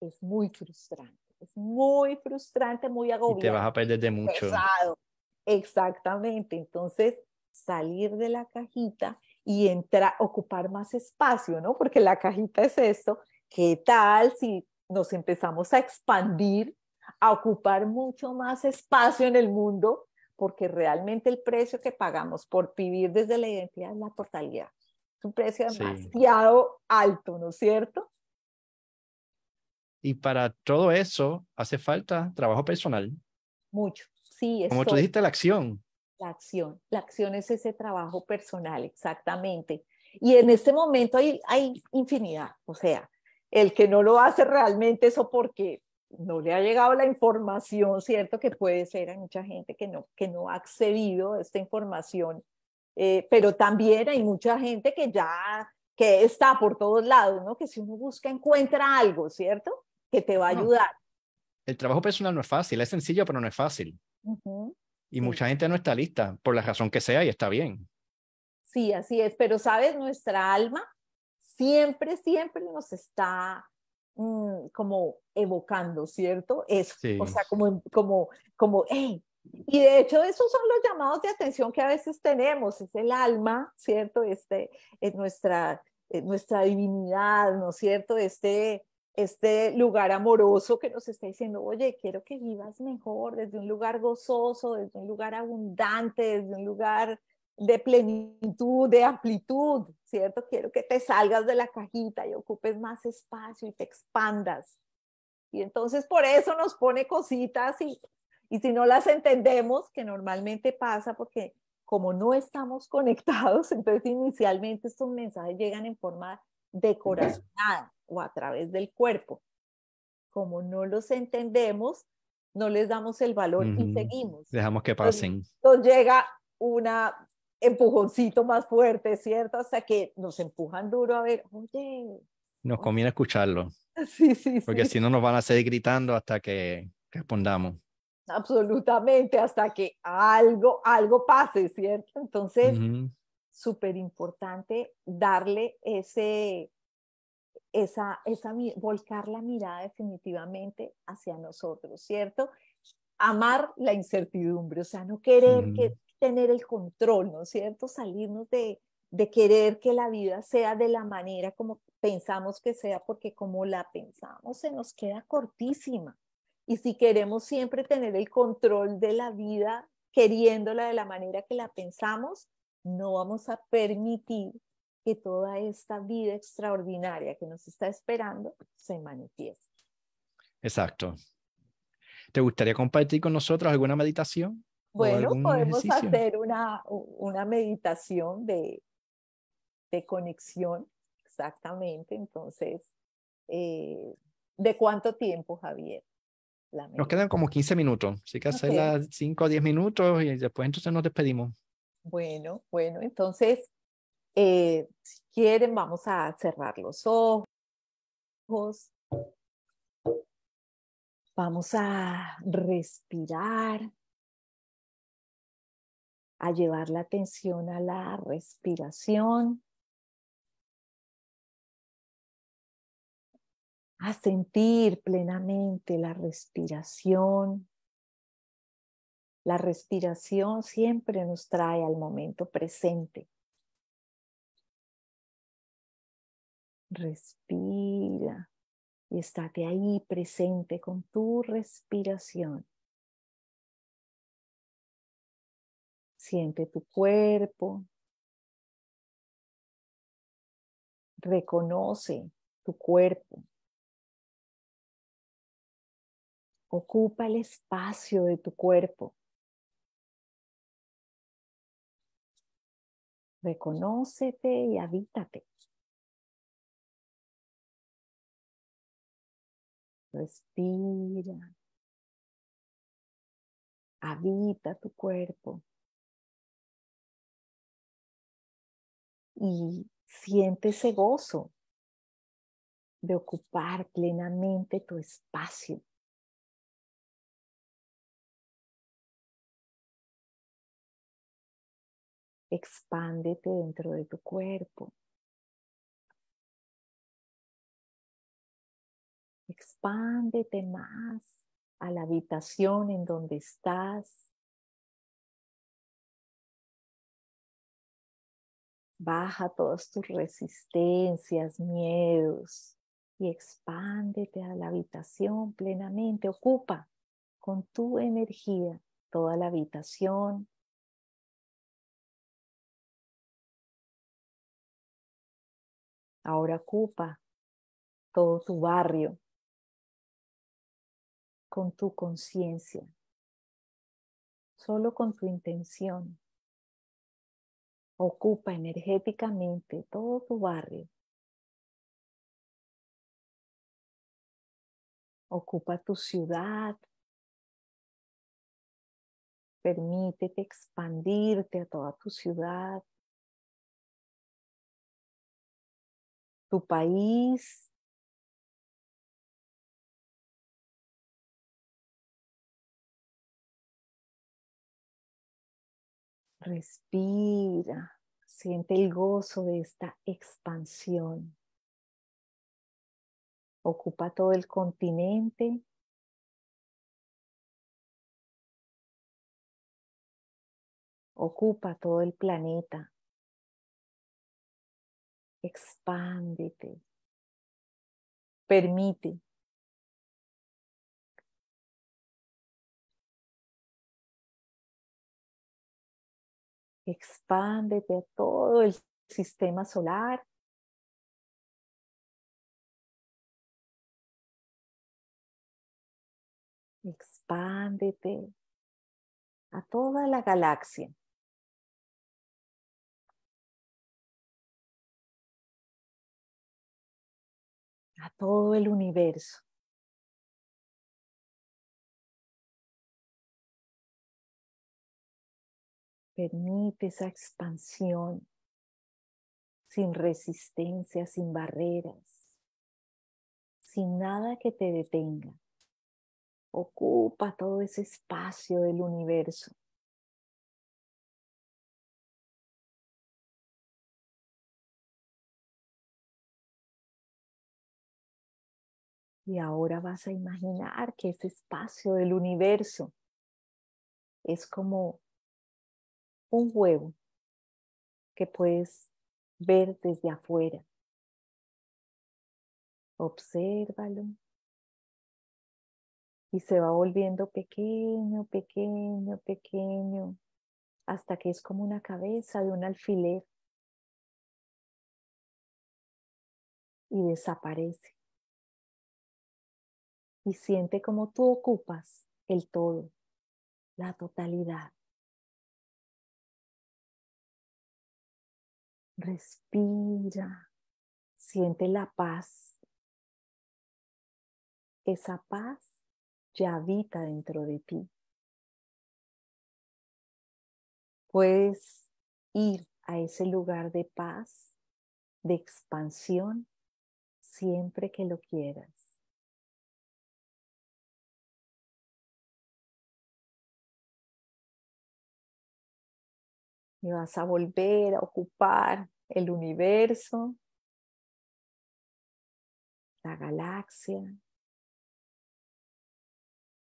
es muy frustrante, es muy frustrante, muy agobiante. Y te vas a perder de mucho. Pesado. Exactamente, entonces salir de la cajita y entrar, ocupar más espacio, ¿no? Porque la cajita es esto, ¿qué tal si nos empezamos a expandir, a ocupar mucho más espacio en el mundo? Porque realmente el precio que pagamos por vivir desde la identidad es la totalidad. Es un precio demasiado alto, ¿no es cierto? Y para todo eso hace falta trabajo personal. Mucho, sí. Como tú dijiste, la acción. La acción, la acción es ese trabajo personal, exactamente. Y en este momento hay, hay infinidad, o sea, el que no lo hace realmente eso porque no le ha llegado la información, ¿cierto? Que puede ser, hay mucha gente que no, que no ha accedido a esta información, eh, pero también hay mucha gente que ya, que está por todos lados, ¿no? Que si uno busca, encuentra algo, ¿cierto? Que te va a ayudar. El trabajo personal no es fácil, es sencillo, pero no es fácil. Y mucha gente no está lista, por la razón que sea, y está bien. Sí, así es, pero sabes, nuestra alma siempre, siempre nos está mm, como evocando, ¿cierto? Eso, o sea, como, como, como, hey, y de hecho, esos son los llamados de atención que a veces tenemos, es el alma, ¿cierto? Este, es nuestra, nuestra divinidad, ¿no es cierto? Este, este lugar amoroso que nos está diciendo, oye, quiero que vivas mejor, desde un lugar gozoso, desde un lugar abundante, desde un lugar de plenitud, de amplitud, ¿cierto? Quiero que te salgas de la cajita y ocupes más espacio y te expandas. Y entonces por eso nos pone cositas y, y si no las entendemos, que normalmente pasa porque como no estamos <laughs> conectados, entonces inicialmente estos mensajes llegan en forma decoracionada o a través del cuerpo. Como no los entendemos, no les damos el valor y seguimos. Dejamos que pasen. Nos llega un empujoncito más fuerte, ¿cierto? Hasta que nos empujan duro a ver, oye. Nos conviene escucharlo. <laughs> Sí, sí, Porque si no nos van a seguir gritando hasta que respondamos. Absolutamente, hasta que algo, algo pase, ¿cierto? Entonces, súper importante darle ese, esa, esa, volcar la mirada definitivamente hacia nosotros, ¿cierto? Amar la incertidumbre, o sea, no querer que, tener el control, ¿no es cierto? Salirnos de, de querer que la vida sea de la manera como pensamos que sea, porque como la pensamos se nos queda cortísima. Y si queremos siempre tener el control de la vida, queriéndola de la manera que la pensamos, no vamos a permitir que toda esta vida extraordinaria que nos está esperando se manifieste. Exacto. ¿Te gustaría compartir con nosotros alguna meditación? Bueno, podemos hacer una, una meditación de, de conexión, exactamente. Entonces, eh, ¿de cuánto tiempo, Javier? Nos quedan como 15 minutos, así que hacerla 5 o 10 minutos y después entonces nos despedimos. Bueno, bueno, entonces, eh, si quieren, vamos a cerrar los ojos. Vamos a respirar, a llevar la atención a la respiración, a sentir plenamente la respiración. La respiración siempre nos trae al momento presente. Respira y estate ahí presente con tu respiración. Siente tu cuerpo. Reconoce tu cuerpo. Ocupa el espacio de tu cuerpo. Reconócete y habítate. Respira. Habita tu cuerpo. Y siente ese gozo de ocupar plenamente tu espacio. Expándete dentro de tu cuerpo. Expándete más a la habitación en donde estás. Baja todas tus resistencias, miedos y expándete a la habitación plenamente. Ocupa con tu energía toda la habitación. Ahora ocupa todo tu barrio con tu conciencia, solo con tu intención. Ocupa energéticamente todo tu barrio. Ocupa tu ciudad. Permítete expandirte a toda tu ciudad. Tu país, Respira, siente el gozo de esta expansión. Ocupa todo el continente. Ocupa todo el planeta. Expándete. Permite Expándete a todo el sistema solar. Expándete a toda la galaxia. A todo el universo. Permite esa expansión sin resistencia, sin barreras, sin nada que te detenga. Ocupa todo ese espacio del universo. Y ahora vas a imaginar que ese espacio del universo es como un huevo que puedes ver desde afuera. Obsérvalo. Y se va volviendo pequeño, pequeño, pequeño, hasta que es como una cabeza de un alfiler. Y desaparece. Y siente como tú ocupas el todo, la totalidad. Respira, siente la paz. Esa paz ya habita dentro de ti. Puedes ir a ese lugar de paz, de expansión, siempre que lo quieras. Y vas a volver a ocupar el universo, la galaxia,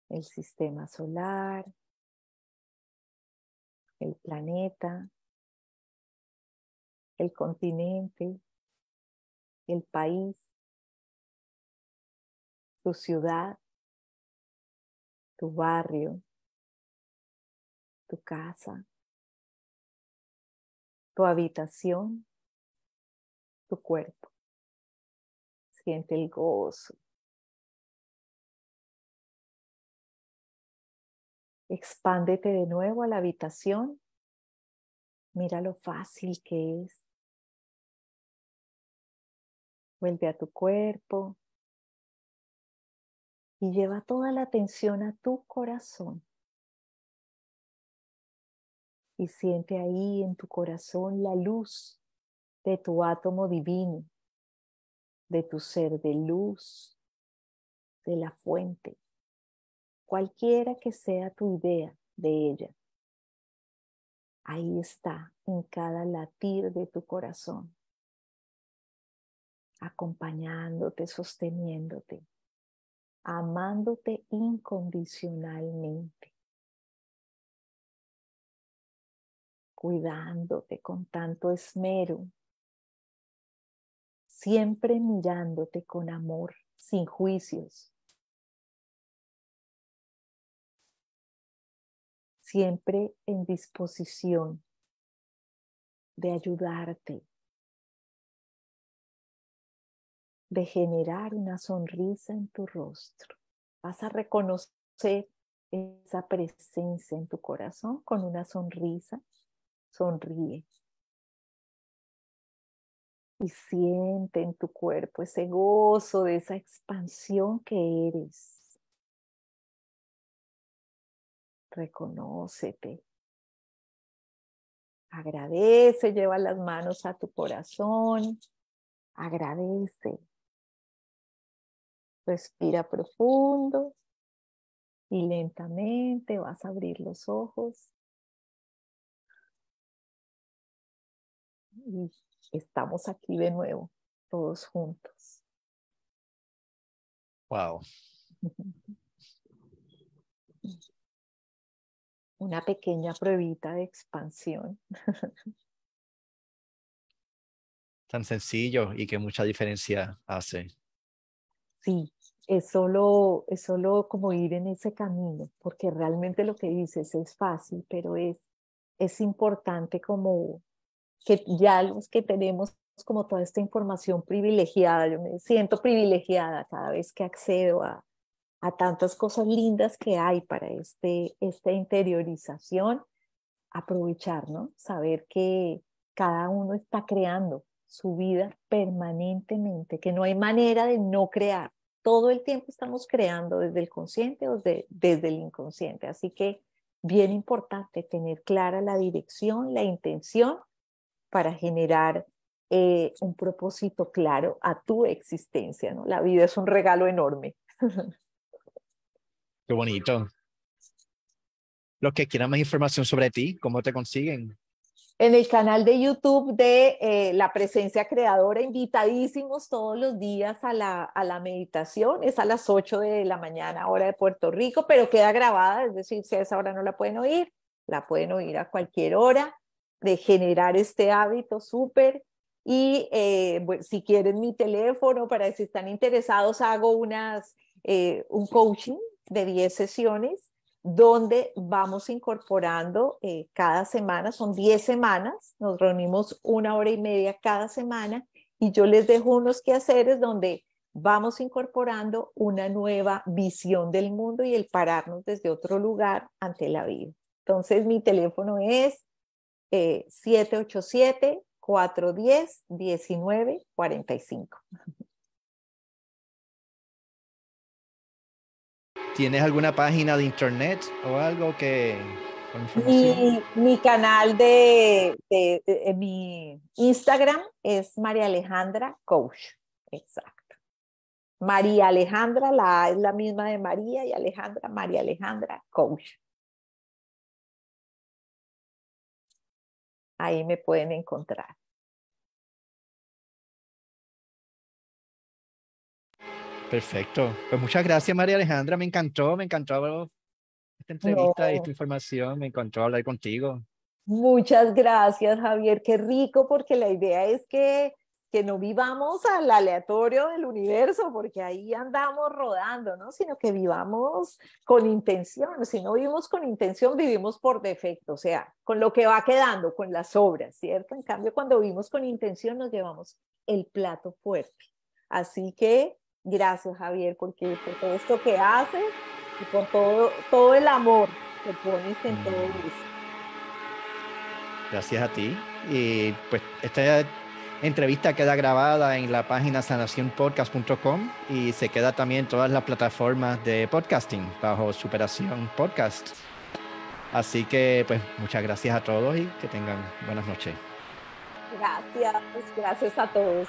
el sistema solar, el planeta, el continente, el país, tu ciudad, tu barrio, tu casa tu habitación, tu cuerpo. Siente el gozo. Expándete de nuevo a la habitación. Mira lo fácil que es. Vuelve a tu cuerpo. y lleva toda la atención a tu corazón. Y siente ahí en tu corazón la luz de tu átomo divino, de tu ser de luz, de la fuente, cualquiera que sea tu idea de ella. Ahí está en cada latir de tu corazón, acompañándote, sosteniéndote, amándote incondicionalmente, cuidándote con tanto esmero, siempre mirándote con amor, sin juicios, siempre en disposición de ayudarte, de generar una sonrisa en tu rostro. Vas a reconocer esa presencia en tu corazón con una sonrisa. Sonríe. Y siente en tu cuerpo ese gozo de esa expansión que eres. Reconócete. Agradece, lleva las manos a tu corazón. Agradece. Respira profundo y lentamente vas a abrir los ojos. Y estamos aquí de nuevo, todos juntos. Wow. <laughs> una pequeña pruebita de expansión. <laughs> Tan sencillo y que mucha diferencia hace. Sí, es solo, es solo como ir en ese camino, porque realmente lo que dices es fácil, pero es, es importante como que ya los que tenemos como toda esta información privilegiada, yo me siento privilegiada cada vez que accedo a, a tantas cosas lindas que hay para este, esta interiorización, aprovechar, ¿no? Saber que cada uno está creando su vida permanentemente, que no hay manera de no crear. Todo el tiempo estamos creando desde el consciente o desde el inconsciente. Así que bien importante tener clara la dirección, la intención para generar eh, un propósito claro a tu existencia. ¿no? La vida es un regalo enorme. <laughs> Qué bonito. Los que quieran más información sobre ti, ¿cómo te consiguen? En el canal de YouTube de eh, La Presencia Creadora, invitadísimos todos los días a la, a la meditación. Es a las 8 de la mañana, hora de Puerto Rico, pero queda grabada, es decir, si a esa hora no la pueden oír, la pueden oír a cualquier hora, de generar este hábito súper. Y eh, si quieren mi teléfono, para si están interesados, hago unas, eh, un coaching de 10 sesiones donde vamos incorporando eh, cada semana, son 10 semanas, nos reunimos una hora y media cada semana y yo les dejo unos quehaceres donde vamos incorporando una nueva visión del mundo y el pararnos desde otro lugar ante la vida. Entonces mi teléfono es 787-410-1945. Eh, ¿Tienes alguna página de internet o algo que... Mi, mi, canal de, de, mi Instagram es María Alejandra Coach. Exacto. María Alejandra, la es la misma de María y Alejandra, María Alejandra Coach. Ahí me pueden encontrar. Perfecto. Pues muchas gracias, María Alejandra. Me encantó, me encantó esta entrevista y esta información. Me encantó hablar contigo. Muchas gracias, Javier. Qué rico, porque la idea es que, que no vivamos al aleatorio del universo, porque ahí andamos rodando, ¿no? Sino que vivamos con intención. Si no vivimos con intención, vivimos por defecto, o sea, con lo que va quedando, con las obras, ¿cierto? En cambio, cuando vivimos con intención, nos llevamos el plato fuerte. Así que Gracias, Javier, porque por todo esto que haces y por todo, todo el amor que pones en todo mm. esto. Gracias a ti. Y pues esta entrevista queda grabada en la página sanacionpodcast.com y se queda también en todas las plataformas de podcasting bajo Superación Podcast. Así que, pues, muchas gracias a todos y que tengan buenas noches. Gracias, gracias a todos.